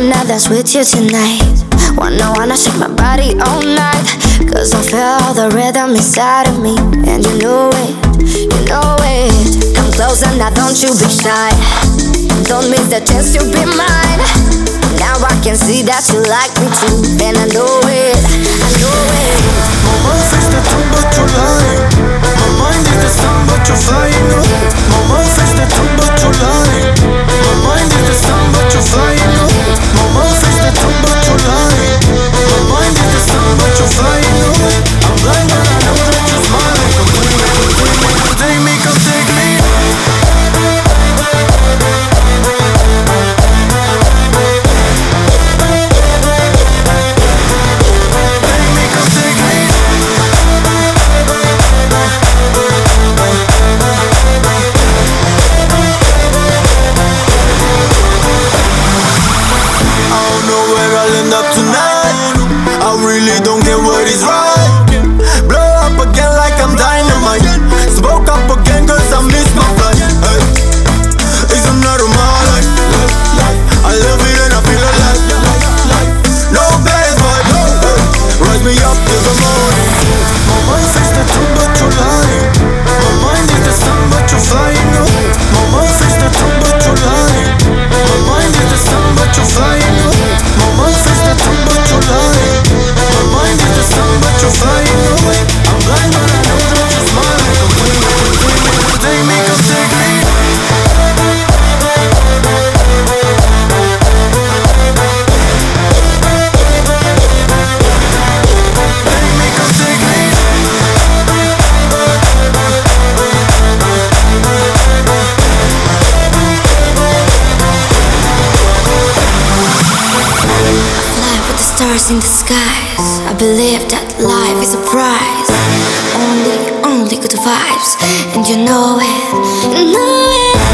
dance with you tonight. Wanna, wanna shake my body all night. Cause I feel the rhythm inside of me. And you know it, you know it. Come closer now, don't you be shy. Don't miss the chance to be mine. Now I can see that you like me too. And I know it, I know it. My mouth is the tongue, but you. My mind is the me up till the morning. Stars in the skies. I believe that life is a prize. Only, only good vibes. And you know it, you know it.